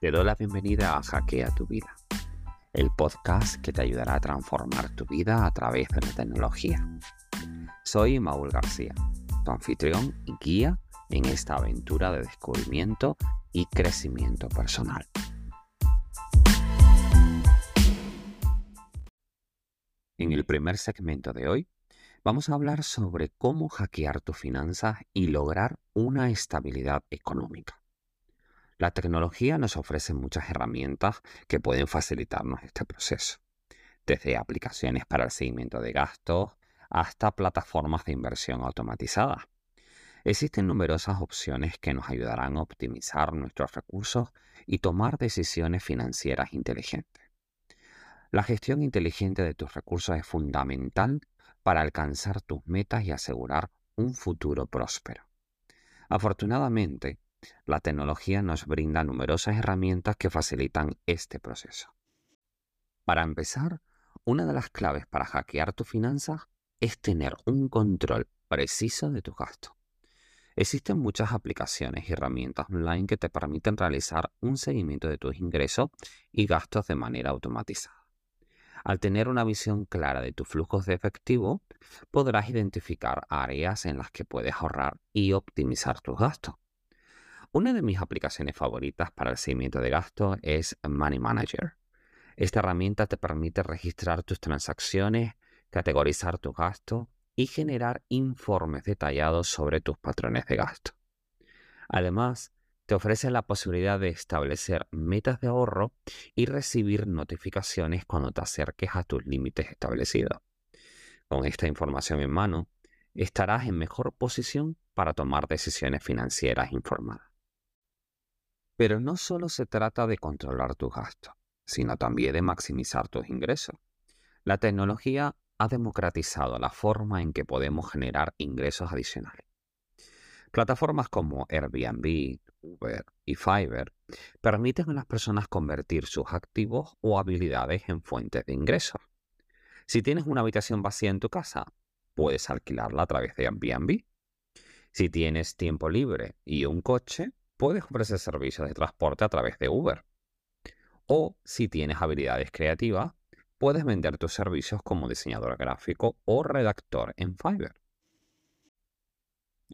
Te doy la bienvenida a Hackea tu vida, el podcast que te ayudará a transformar tu vida a través de la tecnología. Soy Maúl García, tu anfitrión y guía en esta aventura de descubrimiento y crecimiento personal. En el primer segmento de hoy vamos a hablar sobre cómo hackear tus finanzas y lograr una estabilidad económica. La tecnología nos ofrece muchas herramientas que pueden facilitarnos este proceso, desde aplicaciones para el seguimiento de gastos hasta plataformas de inversión automatizadas. Existen numerosas opciones que nos ayudarán a optimizar nuestros recursos y tomar decisiones financieras inteligentes. La gestión inteligente de tus recursos es fundamental para alcanzar tus metas y asegurar un futuro próspero. Afortunadamente, la tecnología nos brinda numerosas herramientas que facilitan este proceso. Para empezar, una de las claves para hackear tus finanzas es tener un control preciso de tus gastos. Existen muchas aplicaciones y herramientas online que te permiten realizar un seguimiento de tus ingresos y gastos de manera automatizada. Al tener una visión clara de tus flujos de efectivo, podrás identificar áreas en las que puedes ahorrar y optimizar tus gastos. Una de mis aplicaciones favoritas para el seguimiento de gastos es Money Manager. Esta herramienta te permite registrar tus transacciones, categorizar tus gastos y generar informes detallados sobre tus patrones de gasto. Además, te ofrece la posibilidad de establecer metas de ahorro y recibir notificaciones cuando te acerques a tus límites establecidos. Con esta información en mano, estarás en mejor posición para tomar decisiones financieras informadas. Pero no solo se trata de controlar tus gastos, sino también de maximizar tus ingresos. La tecnología ha democratizado la forma en que podemos generar ingresos adicionales. Plataformas como Airbnb, Uber y Fiverr permiten a las personas convertir sus activos o habilidades en fuentes de ingresos. Si tienes una habitación vacía en tu casa, puedes alquilarla a través de Airbnb. Si tienes tiempo libre y un coche, puedes ofrecer servicios de transporte a través de Uber. O si tienes habilidades creativas, puedes vender tus servicios como diseñador gráfico o redactor en Fiverr.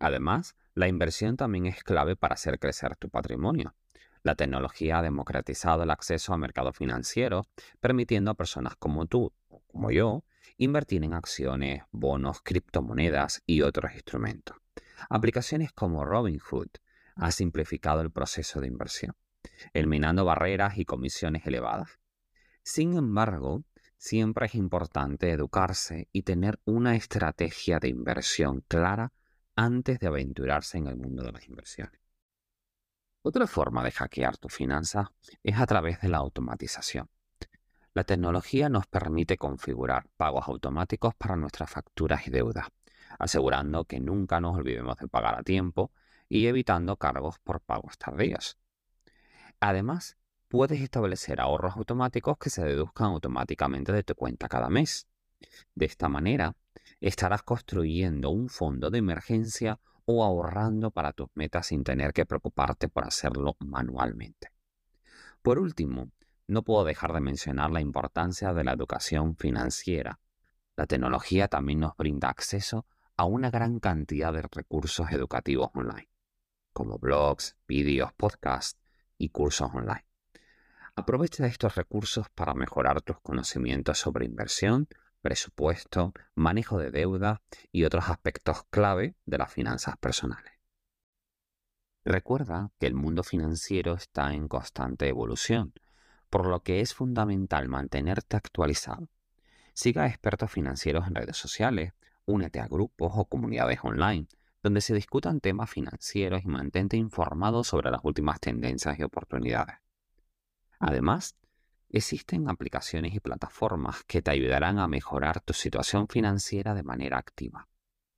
Además, la inversión también es clave para hacer crecer tu patrimonio. La tecnología ha democratizado el acceso al mercado financiero, permitiendo a personas como tú o como yo invertir en acciones, bonos, criptomonedas y otros instrumentos. Aplicaciones como Robinhood ha simplificado el proceso de inversión, eliminando barreras y comisiones elevadas. Sin embargo, siempre es importante educarse y tener una estrategia de inversión clara antes de aventurarse en el mundo de las inversiones. Otra forma de hackear tu finanzas es a través de la automatización. La tecnología nos permite configurar pagos automáticos para nuestras facturas y deudas, asegurando que nunca nos olvidemos de pagar a tiempo y evitando cargos por pagos tardíos. Además, puedes establecer ahorros automáticos que se deduzcan automáticamente de tu cuenta cada mes. De esta manera, estarás construyendo un fondo de emergencia o ahorrando para tus metas sin tener que preocuparte por hacerlo manualmente. Por último, no puedo dejar de mencionar la importancia de la educación financiera. La tecnología también nos brinda acceso a una gran cantidad de recursos educativos online como blogs, vídeos, podcasts y cursos online. Aprovecha estos recursos para mejorar tus conocimientos sobre inversión, presupuesto, manejo de deuda y otros aspectos clave de las finanzas personales. Recuerda que el mundo financiero está en constante evolución, por lo que es fundamental mantenerte actualizado. Siga a expertos financieros en redes sociales, únete a grupos o comunidades online donde se discutan temas financieros y mantente informado sobre las últimas tendencias y oportunidades. Además, existen aplicaciones y plataformas que te ayudarán a mejorar tu situación financiera de manera activa.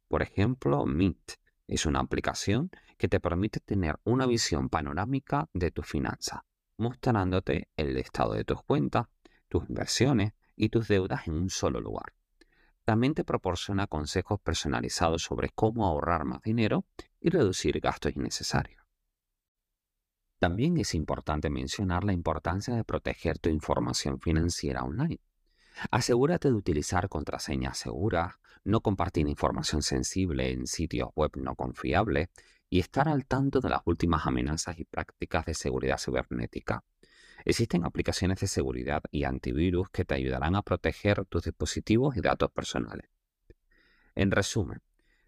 Por ejemplo, Mint es una aplicación que te permite tener una visión panorámica de tus finanzas, mostrándote el estado de tus cuentas, tus inversiones y tus deudas en un solo lugar. También te proporciona consejos personalizados sobre cómo ahorrar más dinero y reducir gastos innecesarios. También es importante mencionar la importancia de proteger tu información financiera online. Asegúrate de utilizar contraseñas seguras, no compartir información sensible en sitios web no confiables y estar al tanto de las últimas amenazas y prácticas de seguridad cibernética. Existen aplicaciones de seguridad y antivirus que te ayudarán a proteger tus dispositivos y datos personales. En resumen,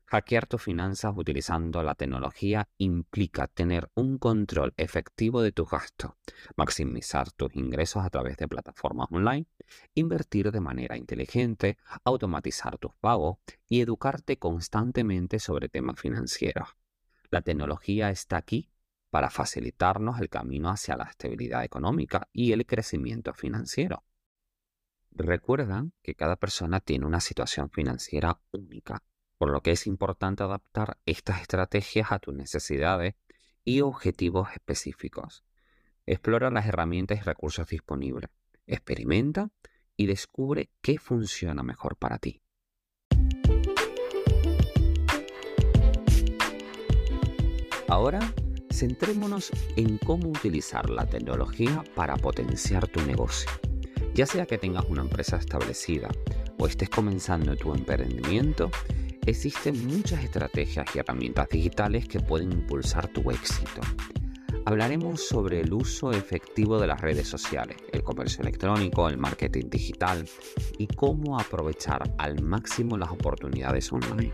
hackear tus finanzas utilizando la tecnología implica tener un control efectivo de tus gastos, maximizar tus ingresos a través de plataformas online, invertir de manera inteligente, automatizar tus pagos y educarte constantemente sobre temas financieros. La tecnología está aquí para facilitarnos el camino hacia la estabilidad económica y el crecimiento financiero. Recuerda que cada persona tiene una situación financiera única, por lo que es importante adaptar estas estrategias a tus necesidades y objetivos específicos. Explora las herramientas y recursos disponibles, experimenta y descubre qué funciona mejor para ti. Ahora centrémonos en cómo utilizar la tecnología para potenciar tu negocio. Ya sea que tengas una empresa establecida o estés comenzando tu emprendimiento, existen muchas estrategias y herramientas digitales que pueden impulsar tu éxito. Hablaremos sobre el uso efectivo de las redes sociales, el comercio electrónico, el marketing digital y cómo aprovechar al máximo las oportunidades online.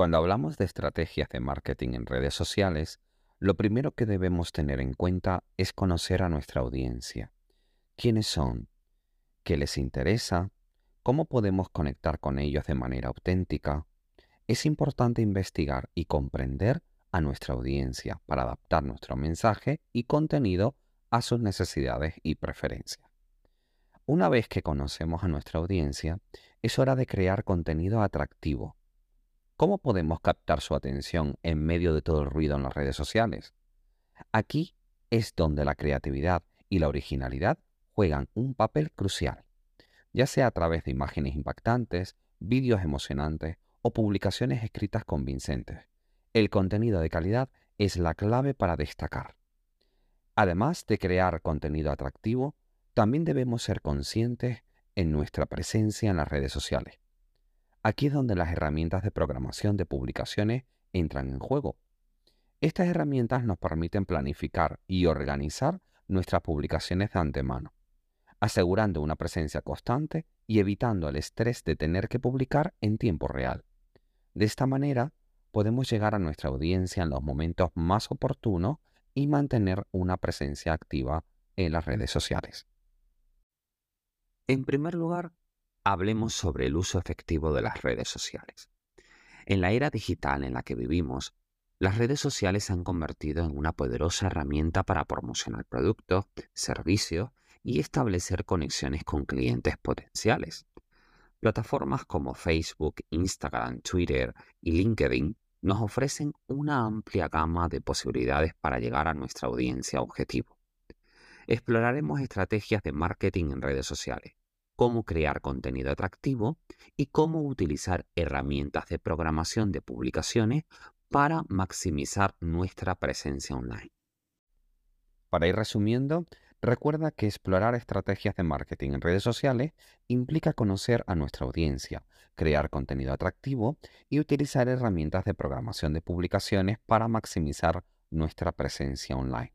Cuando hablamos de estrategias de marketing en redes sociales, lo primero que debemos tener en cuenta es conocer a nuestra audiencia. ¿Quiénes son? ¿Qué les interesa? ¿Cómo podemos conectar con ellos de manera auténtica? Es importante investigar y comprender a nuestra audiencia para adaptar nuestro mensaje y contenido a sus necesidades y preferencias. Una vez que conocemos a nuestra audiencia, es hora de crear contenido atractivo ¿Cómo podemos captar su atención en medio de todo el ruido en las redes sociales? Aquí es donde la creatividad y la originalidad juegan un papel crucial, ya sea a través de imágenes impactantes, vídeos emocionantes o publicaciones escritas convincentes. El contenido de calidad es la clave para destacar. Además de crear contenido atractivo, también debemos ser conscientes en nuestra presencia en las redes sociales. Aquí es donde las herramientas de programación de publicaciones entran en juego. Estas herramientas nos permiten planificar y organizar nuestras publicaciones de antemano, asegurando una presencia constante y evitando el estrés de tener que publicar en tiempo real. De esta manera, podemos llegar a nuestra audiencia en los momentos más oportunos y mantener una presencia activa en las redes sociales. En primer lugar, hablemos sobre el uso efectivo de las redes sociales. En la era digital en la que vivimos, las redes sociales se han convertido en una poderosa herramienta para promocionar productos, servicios y establecer conexiones con clientes potenciales. Plataformas como Facebook, Instagram, Twitter y LinkedIn nos ofrecen una amplia gama de posibilidades para llegar a nuestra audiencia objetivo. Exploraremos estrategias de marketing en redes sociales, cómo crear contenido atractivo y cómo utilizar herramientas de programación de publicaciones para maximizar nuestra presencia online. Para ir resumiendo, recuerda que explorar estrategias de marketing en redes sociales implica conocer a nuestra audiencia, crear contenido atractivo y utilizar herramientas de programación de publicaciones para maximizar nuestra presencia online.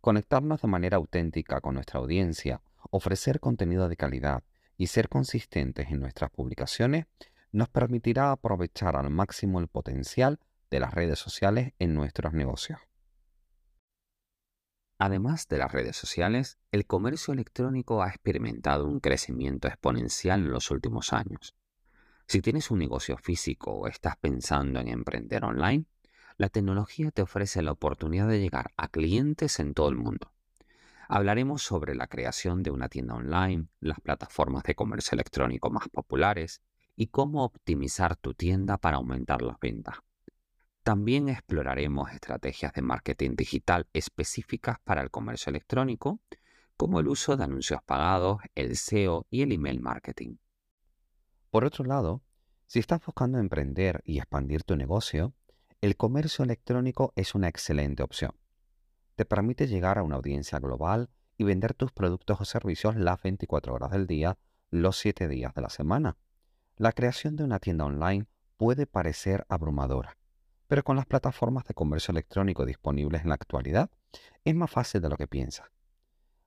Conectarnos de manera auténtica con nuestra audiencia, ofrecer contenido de calidad, y ser consistentes en nuestras publicaciones nos permitirá aprovechar al máximo el potencial de las redes sociales en nuestros negocios. Además de las redes sociales, el comercio electrónico ha experimentado un crecimiento exponencial en los últimos años. Si tienes un negocio físico o estás pensando en emprender online, la tecnología te ofrece la oportunidad de llegar a clientes en todo el mundo. Hablaremos sobre la creación de una tienda online, las plataformas de comercio electrónico más populares y cómo optimizar tu tienda para aumentar las ventas. También exploraremos estrategias de marketing digital específicas para el comercio electrónico, como el uso de anuncios pagados, el SEO y el email marketing. Por otro lado, si estás buscando emprender y expandir tu negocio, el comercio electrónico es una excelente opción. Te permite llegar a una audiencia global y vender tus productos o servicios las 24 horas del día, los 7 días de la semana. La creación de una tienda online puede parecer abrumadora, pero con las plataformas de comercio electrónico disponibles en la actualidad, es más fácil de lo que piensas.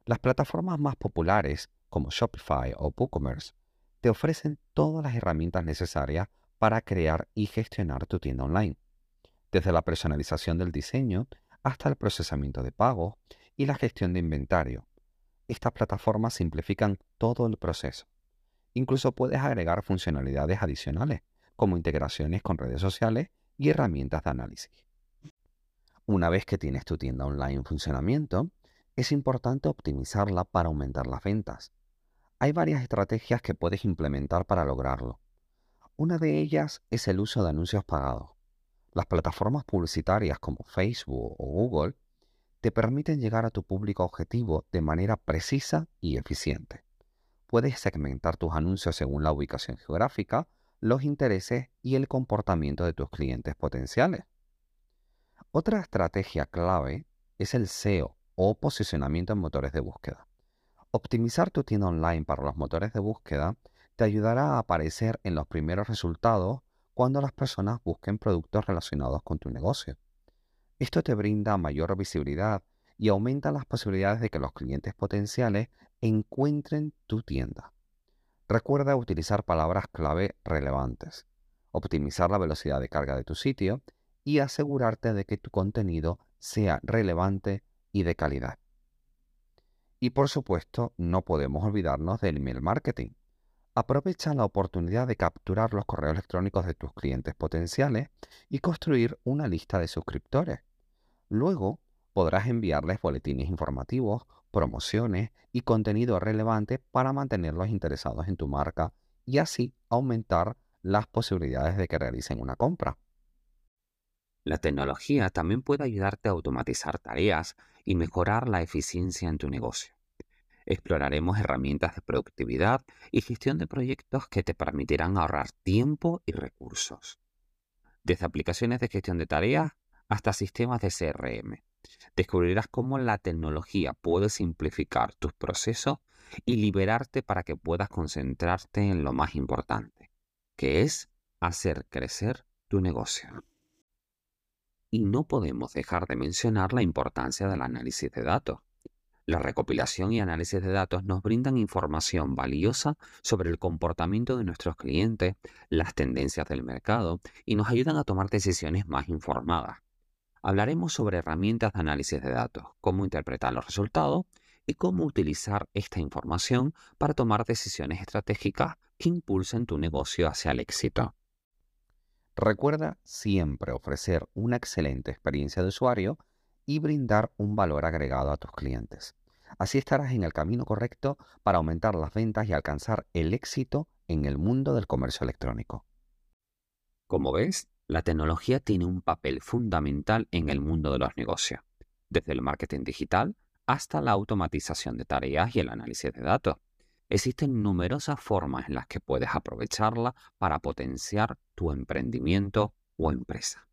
Las plataformas más populares, como Shopify o WooCommerce, te ofrecen todas las herramientas necesarias para crear y gestionar tu tienda online, desde la personalización del diseño hasta el procesamiento de pagos y la gestión de inventario. Estas plataformas simplifican todo el proceso. Incluso puedes agregar funcionalidades adicionales, como integraciones con redes sociales y herramientas de análisis. Una vez que tienes tu tienda online en funcionamiento, es importante optimizarla para aumentar las ventas. Hay varias estrategias que puedes implementar para lograrlo. Una de ellas es el uso de anuncios pagados. Las plataformas publicitarias como Facebook o Google te permiten llegar a tu público objetivo de manera precisa y eficiente. Puedes segmentar tus anuncios según la ubicación geográfica, los intereses y el comportamiento de tus clientes potenciales. Otra estrategia clave es el SEO o posicionamiento en motores de búsqueda. Optimizar tu tienda online para los motores de búsqueda te ayudará a aparecer en los primeros resultados cuando las personas busquen productos relacionados con tu negocio. Esto te brinda mayor visibilidad y aumenta las posibilidades de que los clientes potenciales encuentren tu tienda. Recuerda utilizar palabras clave relevantes, optimizar la velocidad de carga de tu sitio y asegurarte de que tu contenido sea relevante y de calidad. Y por supuesto, no podemos olvidarnos del email marketing. Aprovecha la oportunidad de capturar los correos electrónicos de tus clientes potenciales y construir una lista de suscriptores. Luego podrás enviarles boletines informativos, promociones y contenido relevante para mantenerlos interesados en tu marca y así aumentar las posibilidades de que realicen una compra. La tecnología también puede ayudarte a automatizar tareas y mejorar la eficiencia en tu negocio exploraremos herramientas de productividad y gestión de proyectos que te permitirán ahorrar tiempo y recursos. Desde aplicaciones de gestión de tareas hasta sistemas de CRM. Descubrirás cómo la tecnología puede simplificar tus procesos y liberarte para que puedas concentrarte en lo más importante, que es hacer crecer tu negocio. Y no podemos dejar de mencionar la importancia del análisis de datos. La recopilación y análisis de datos nos brindan información valiosa sobre el comportamiento de nuestros clientes, las tendencias del mercado y nos ayudan a tomar decisiones más informadas. Hablaremos sobre herramientas de análisis de datos, cómo interpretar los resultados y cómo utilizar esta información para tomar decisiones estratégicas que impulsen tu negocio hacia el éxito. Recuerda siempre ofrecer una excelente experiencia de usuario y brindar un valor agregado a tus clientes. Así estarás en el camino correcto para aumentar las ventas y alcanzar el éxito en el mundo del comercio electrónico. Como ves, la tecnología tiene un papel fundamental en el mundo de los negocios, desde el marketing digital hasta la automatización de tareas y el análisis de datos. Existen numerosas formas en las que puedes aprovecharla para potenciar tu emprendimiento o empresa.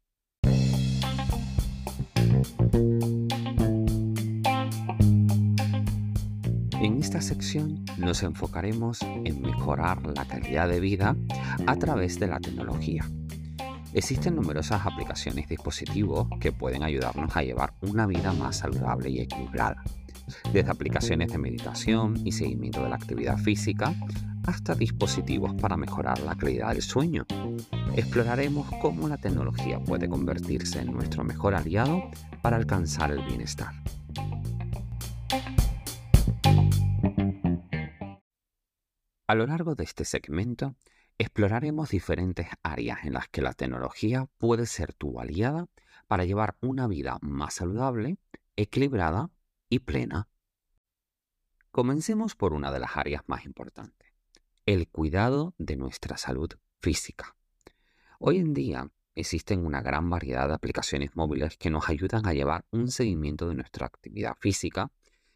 En esta sección nos enfocaremos en mejorar la calidad de vida a través de la tecnología. Existen numerosas aplicaciones y dispositivos que pueden ayudarnos a llevar una vida más saludable y equilibrada, desde aplicaciones de meditación y seguimiento de la actividad física hasta dispositivos para mejorar la calidad del sueño. Exploraremos cómo la tecnología puede convertirse en nuestro mejor aliado para alcanzar el bienestar. A lo largo de este segmento, exploraremos diferentes áreas en las que la tecnología puede ser tu aliada para llevar una vida más saludable, equilibrada y plena. Comencemos por una de las áreas más importantes, el cuidado de nuestra salud física. Hoy en día existen una gran variedad de aplicaciones móviles que nos ayudan a llevar un seguimiento de nuestra actividad física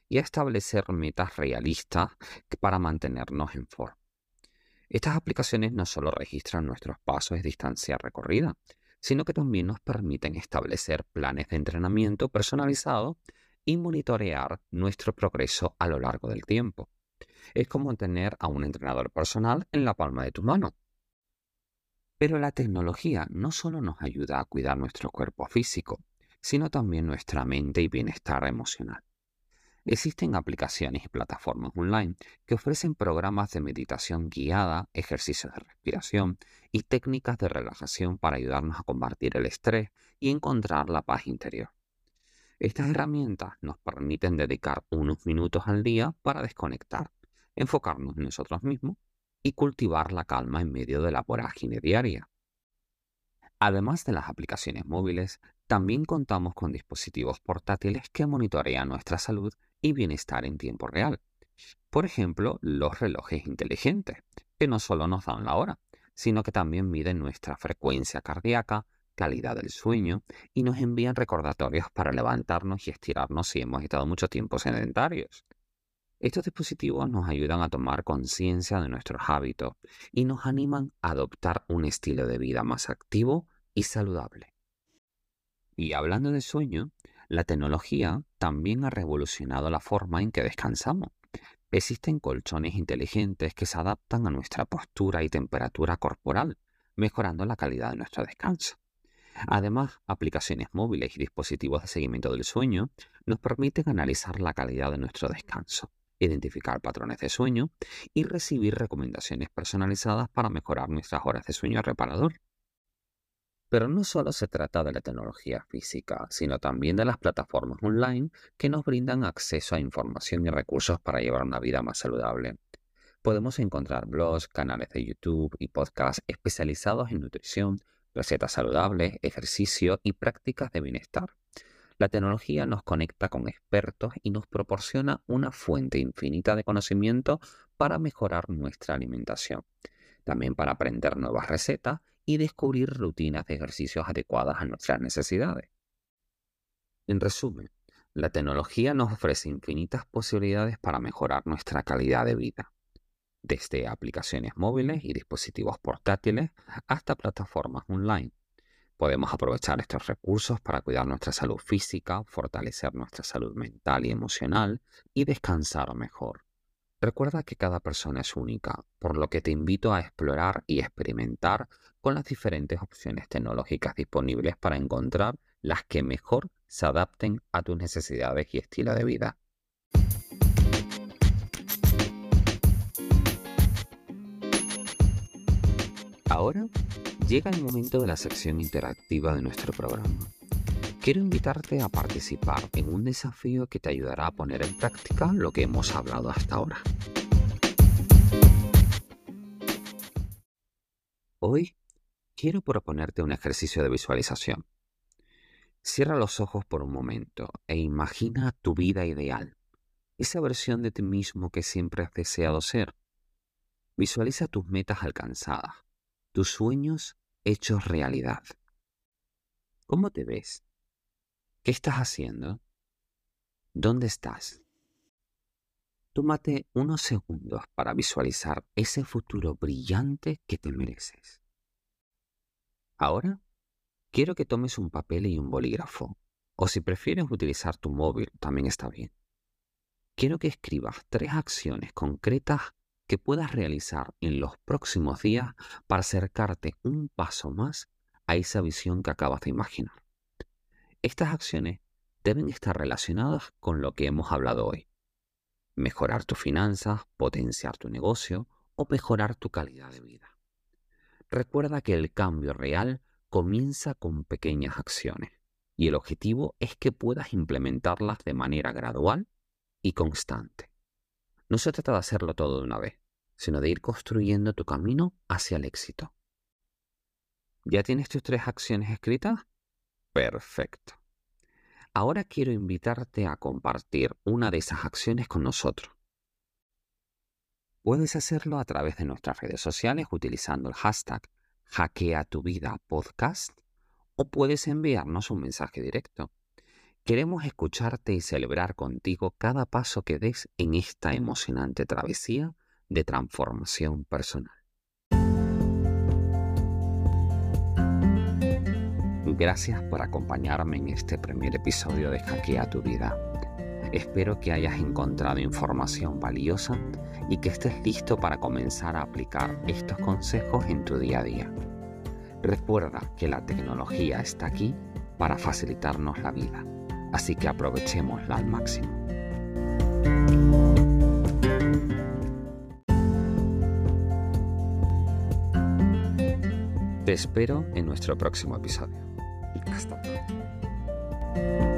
y a establecer metas realistas para mantenernos en forma. Estas aplicaciones no solo registran nuestros pasos y distancia recorrida, sino que también nos permiten establecer planes de entrenamiento personalizado y monitorear nuestro progreso a lo largo del tiempo. Es como tener a un entrenador personal en la palma de tu mano. Pero la tecnología no solo nos ayuda a cuidar nuestro cuerpo físico, sino también nuestra mente y bienestar emocional. Existen aplicaciones y plataformas online que ofrecen programas de meditación guiada, ejercicios de respiración y técnicas de relajación para ayudarnos a combatir el estrés y encontrar la paz interior. Estas herramientas nos permiten dedicar unos minutos al día para desconectar, enfocarnos en nosotros mismos y cultivar la calma en medio de la vorágine diaria. Además de las aplicaciones móviles, también contamos con dispositivos portátiles que monitorean nuestra salud y bienestar en tiempo real. Por ejemplo, los relojes inteligentes, que no solo nos dan la hora, sino que también miden nuestra frecuencia cardíaca, calidad del sueño y nos envían recordatorios para levantarnos y estirarnos si hemos estado mucho tiempo sedentarios. Estos dispositivos nos ayudan a tomar conciencia de nuestros hábitos y nos animan a adoptar un estilo de vida más activo y saludable. Y hablando de sueño, la tecnología también ha revolucionado la forma en que descansamos. Existen colchones inteligentes que se adaptan a nuestra postura y temperatura corporal, mejorando la calidad de nuestro descanso. Además, aplicaciones móviles y dispositivos de seguimiento del sueño nos permiten analizar la calidad de nuestro descanso, identificar patrones de sueño y recibir recomendaciones personalizadas para mejorar nuestras horas de sueño reparador. Pero no solo se trata de la tecnología física, sino también de las plataformas online que nos brindan acceso a información y recursos para llevar una vida más saludable. Podemos encontrar blogs, canales de YouTube y podcasts especializados en nutrición, recetas saludables, ejercicio y prácticas de bienestar. La tecnología nos conecta con expertos y nos proporciona una fuente infinita de conocimiento para mejorar nuestra alimentación, también para aprender nuevas recetas y descubrir rutinas de ejercicios adecuadas a nuestras necesidades. En resumen, la tecnología nos ofrece infinitas posibilidades para mejorar nuestra calidad de vida desde aplicaciones móviles y dispositivos portátiles hasta plataformas online. Podemos aprovechar estos recursos para cuidar nuestra salud física, fortalecer nuestra salud mental y emocional y descansar mejor. Recuerda que cada persona es única, por lo que te invito a explorar y experimentar con las diferentes opciones tecnológicas disponibles para encontrar las que mejor se adapten a tus necesidades y estilo de vida. Ahora llega el momento de la sección interactiva de nuestro programa. Quiero invitarte a participar en un desafío que te ayudará a poner en práctica lo que hemos hablado hasta ahora. Hoy quiero proponerte un ejercicio de visualización. Cierra los ojos por un momento e imagina tu vida ideal, esa versión de ti mismo que siempre has deseado ser. Visualiza tus metas alcanzadas, tus sueños hechos realidad. ¿Cómo te ves? ¿Qué estás haciendo? ¿Dónde estás? Tómate unos segundos para visualizar ese futuro brillante que te mereces. Ahora, quiero que tomes un papel y un bolígrafo, o si prefieres utilizar tu móvil, también está bien. Quiero que escribas tres acciones concretas que puedas realizar en los próximos días para acercarte un paso más a esa visión que acabas de imaginar. Estas acciones deben estar relacionadas con lo que hemos hablado hoy. Mejorar tus finanzas, potenciar tu negocio o mejorar tu calidad de vida. Recuerda que el cambio real comienza con pequeñas acciones y el objetivo es que puedas implementarlas de manera gradual y constante. No se trata de hacerlo todo de una vez, sino de ir construyendo tu camino hacia el éxito. ¿Ya tienes tus tres acciones escritas? Perfecto. Ahora quiero invitarte a compartir una de esas acciones con nosotros. Puedes hacerlo a través de nuestras redes sociales utilizando el hashtag Hackea o puedes enviarnos un mensaje directo. Queremos escucharte y celebrar contigo cada paso que des en esta emocionante travesía de transformación personal. Gracias por acompañarme en este primer episodio de Hackea tu vida. Espero que hayas encontrado información valiosa y que estés listo para comenzar a aplicar estos consejos en tu día a día. Recuerda que la tecnología está aquí para facilitarnos la vida, así que aprovechémosla al máximo. Te espero en nuestro próximo episodio. Hasta pronto.